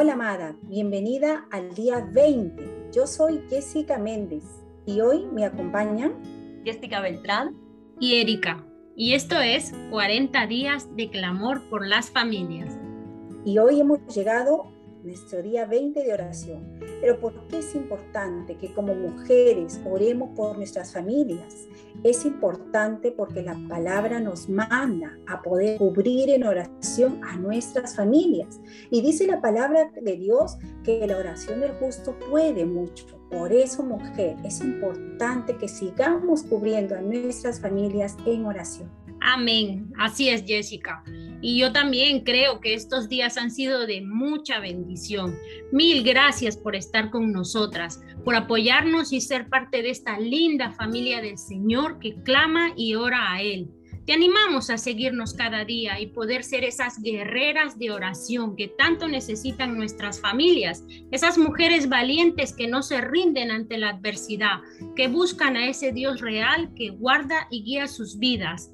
Hola amada, bienvenida al día 20. Yo soy Jessica Méndez y hoy me acompañan Jessica Beltrán y Erika. Y esto es 40 días de clamor por las familias. Y hoy hemos llegado a nuestro día 20 de oración. Pero ¿por qué es importante que como mujeres oremos por nuestras familias? Es importante porque la palabra nos manda a poder cubrir en oración a nuestras familias. Y dice la palabra de Dios que la oración del justo puede mucho. Por eso, mujer, es importante que sigamos cubriendo a nuestras familias en oración. Amén. Así es, Jessica. Y yo también creo que estos días han sido de mucha bendición. Mil gracias por estar con nosotras, por apoyarnos y ser parte de esta linda familia del Señor que clama y ora a Él. Te animamos a seguirnos cada día y poder ser esas guerreras de oración que tanto necesitan nuestras familias, esas mujeres valientes que no se rinden ante la adversidad, que buscan a ese Dios real que guarda y guía sus vidas.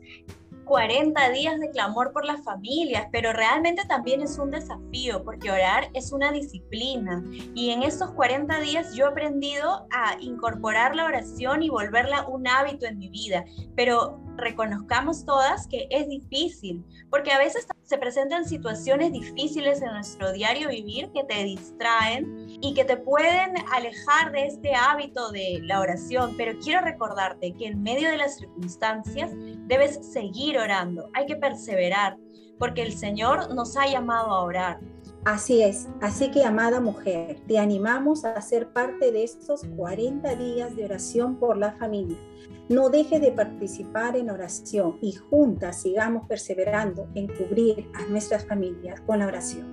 40 días de clamor por las familias, pero realmente también es un desafío porque orar es una disciplina. Y en estos 40 días yo he aprendido a incorporar la oración y volverla un hábito en mi vida, pero reconozcamos todas que es difícil, porque a veces se presentan situaciones difíciles en nuestro diario vivir que te distraen y que te pueden alejar de este hábito de la oración, pero quiero recordarte que en medio de las circunstancias debes seguir orando, hay que perseverar, porque el Señor nos ha llamado a orar. Así es, así que amada mujer, te animamos a ser parte de estos 40 días de oración por la familia. No dejes de participar en oración y juntas sigamos perseverando en cubrir a nuestras familias con la oración.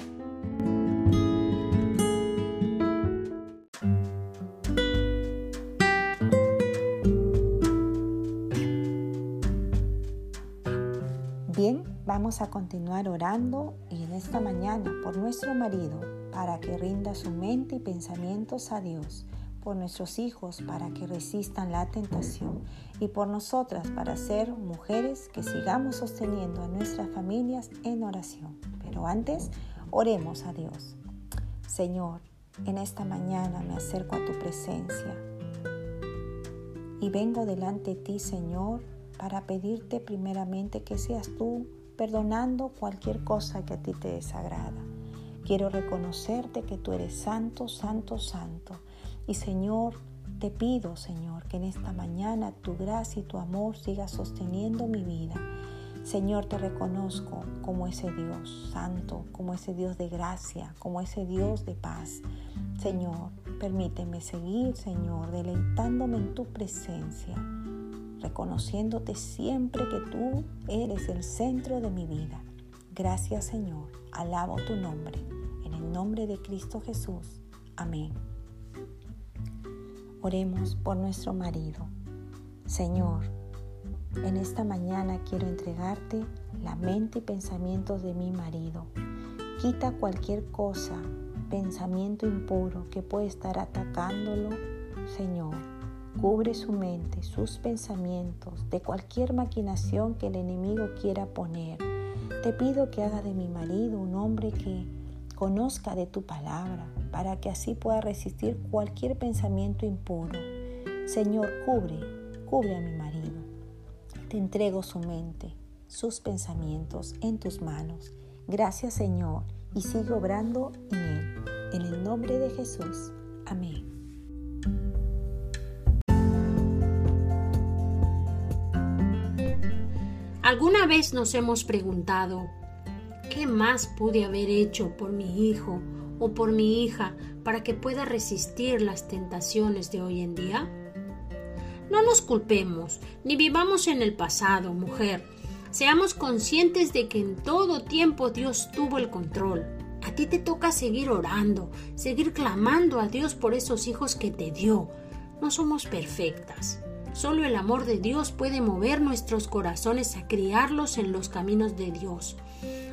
A continuar orando y en esta mañana por nuestro marido para que rinda su mente y pensamientos a Dios por nuestros hijos para que resistan la tentación y por nosotras para ser mujeres que sigamos sosteniendo a nuestras familias en oración. Pero antes, oremos a Dios. Señor, en esta mañana me acerco a tu presencia y vengo delante de ti, Señor, para pedirte primeramente que seas tú perdonando cualquier cosa que a ti te desagrada. Quiero reconocerte que tú eres santo, santo, santo y Señor, te pido, Señor, que en esta mañana tu gracia y tu amor siga sosteniendo mi vida. Señor, te reconozco como ese Dios santo, como ese Dios de gracia, como ese Dios de paz. Señor, permíteme seguir, Señor, deleitándome en tu presencia, reconociéndote siempre que tú eres el centro de mi vida. Gracias, Señor. Alabo tu nombre. En el nombre de Cristo Jesús. Amén. Oremos por nuestro marido. Señor, en esta mañana quiero entregarte la mente y pensamientos de mi marido. Quita cualquier cosa, pensamiento impuro que pueda estar atacándolo, Señor. Cubre su mente, sus pensamientos de cualquier maquinación que el enemigo quiera poner. Te pido que haga de mi marido un hombre que conozca de tu palabra, para que así pueda resistir cualquier pensamiento impuro. Señor, cubre, cubre a mi marido. Te entrego su mente, sus pensamientos en tus manos. Gracias, Señor, y sigue obrando en él. En el nombre de Jesús. Amén. ¿Alguna vez nos hemos preguntado, ¿Qué más pude haber hecho por mi hijo o por mi hija para que pueda resistir las tentaciones de hoy en día? No nos culpemos, ni vivamos en el pasado, mujer. Seamos conscientes de que en todo tiempo Dios tuvo el control. A ti te toca seguir orando, seguir clamando a Dios por esos hijos que te dio. No somos perfectas. Solo el amor de Dios puede mover nuestros corazones a criarlos en los caminos de Dios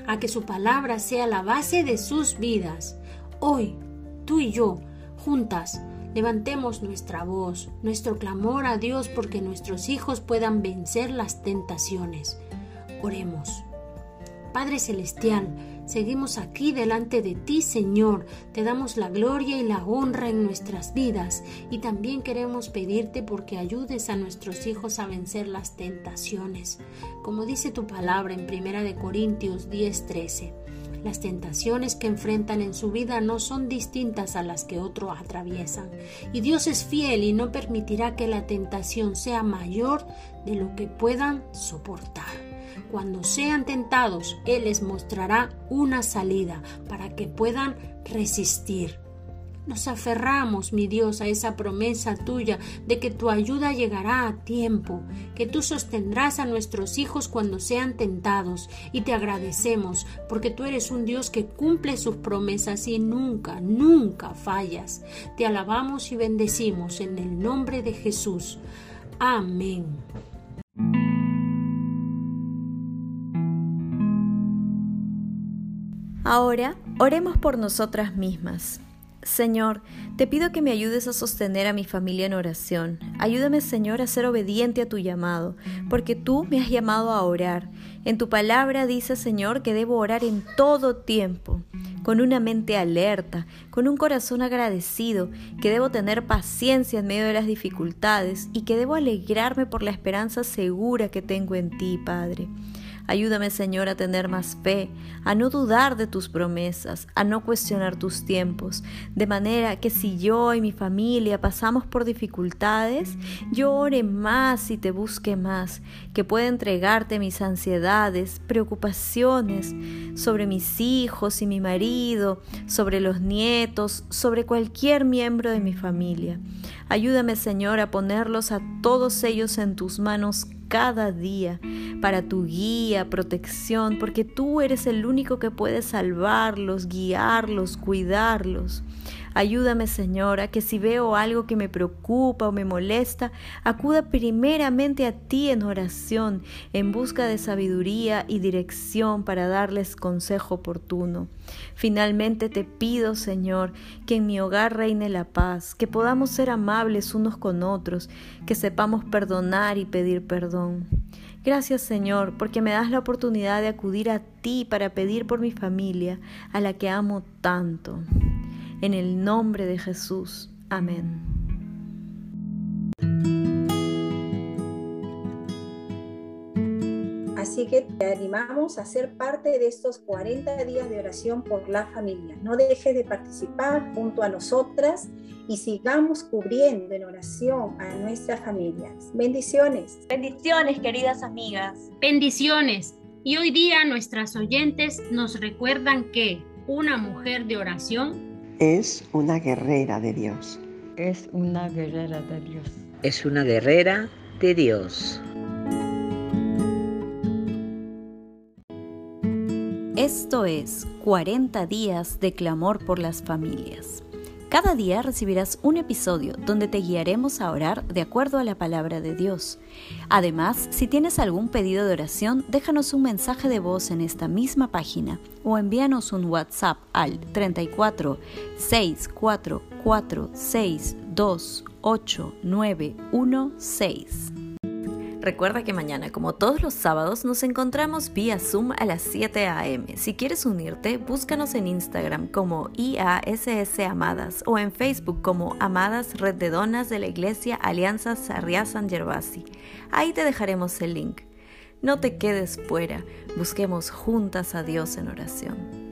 a que su palabra sea la base de sus vidas. Hoy, tú y yo, juntas, levantemos nuestra voz, nuestro clamor a Dios porque nuestros hijos puedan vencer las tentaciones. Oremos. Padre Celestial, Seguimos aquí delante de ti, Señor. Te damos la gloria y la honra en nuestras vidas y también queremos pedirte porque ayudes a nuestros hijos a vencer las tentaciones. Como dice tu palabra en 1 Corintios 10:13. Las tentaciones que enfrentan en su vida no son distintas a las que otros atraviesan. Y Dios es fiel y no permitirá que la tentación sea mayor de lo que puedan soportar. Cuando sean tentados, Él les mostrará una salida para que puedan resistir. Nos aferramos, mi Dios, a esa promesa tuya de que tu ayuda llegará a tiempo, que tú sostendrás a nuestros hijos cuando sean tentados, y te agradecemos porque tú eres un Dios que cumple sus promesas y nunca, nunca fallas. Te alabamos y bendecimos en el nombre de Jesús. Amén. Ahora, oremos por nosotras mismas. Señor, te pido que me ayudes a sostener a mi familia en oración. Ayúdame, Señor, a ser obediente a tu llamado, porque tú me has llamado a orar. En tu palabra dice, Señor, que debo orar en todo tiempo, con una mente alerta, con un corazón agradecido, que debo tener paciencia en medio de las dificultades y que debo alegrarme por la esperanza segura que tengo en ti, Padre. Ayúdame, Señor, a tener más fe, a no dudar de tus promesas, a no cuestionar tus tiempos, de manera que si yo y mi familia pasamos por dificultades, yo ore más y te busque más, que pueda entregarte mis ansiedades, preocupaciones sobre mis hijos y mi marido, sobre los nietos, sobre cualquier miembro de mi familia. Ayúdame, Señor, a ponerlos a todos ellos en tus manos cada día para tu guía, protección, porque tú eres el único que puede salvarlos, guiarlos, cuidarlos. Ayúdame, Señor, a que si veo algo que me preocupa o me molesta, acuda primeramente a ti en oración, en busca de sabiduría y dirección para darles consejo oportuno. Finalmente te pido, Señor, que en mi hogar reine la paz, que podamos ser amables unos con otros, que sepamos perdonar y pedir perdón. Gracias Señor, porque me das la oportunidad de acudir a ti para pedir por mi familia, a la que amo tanto. En el nombre de Jesús. Amén. Así que te animamos a ser parte de estos 40 días de oración por la familia. No dejes de participar junto a nosotras y sigamos cubriendo en oración a nuestras familias. Bendiciones. Bendiciones, queridas amigas. Bendiciones. Y hoy día nuestras oyentes nos recuerdan que una mujer de oración es una guerrera de Dios. Es una guerrera de Dios. Es una guerrera de Dios. Esto es 40 días de clamor por las familias. Cada día recibirás un episodio donde te guiaremos a orar de acuerdo a la palabra de Dios. Además, si tienes algún pedido de oración, déjanos un mensaje de voz en esta misma página o envíanos un WhatsApp al 34 644 628 Recuerda que mañana, como todos los sábados, nos encontramos vía Zoom a las 7 a.m. Si quieres unirte, búscanos en Instagram como IASS Amadas o en Facebook como Amadas Red de Donas de la Iglesia Alianza Sarriá San Gervasi. Ahí te dejaremos el link. No te quedes fuera, busquemos juntas a Dios en oración.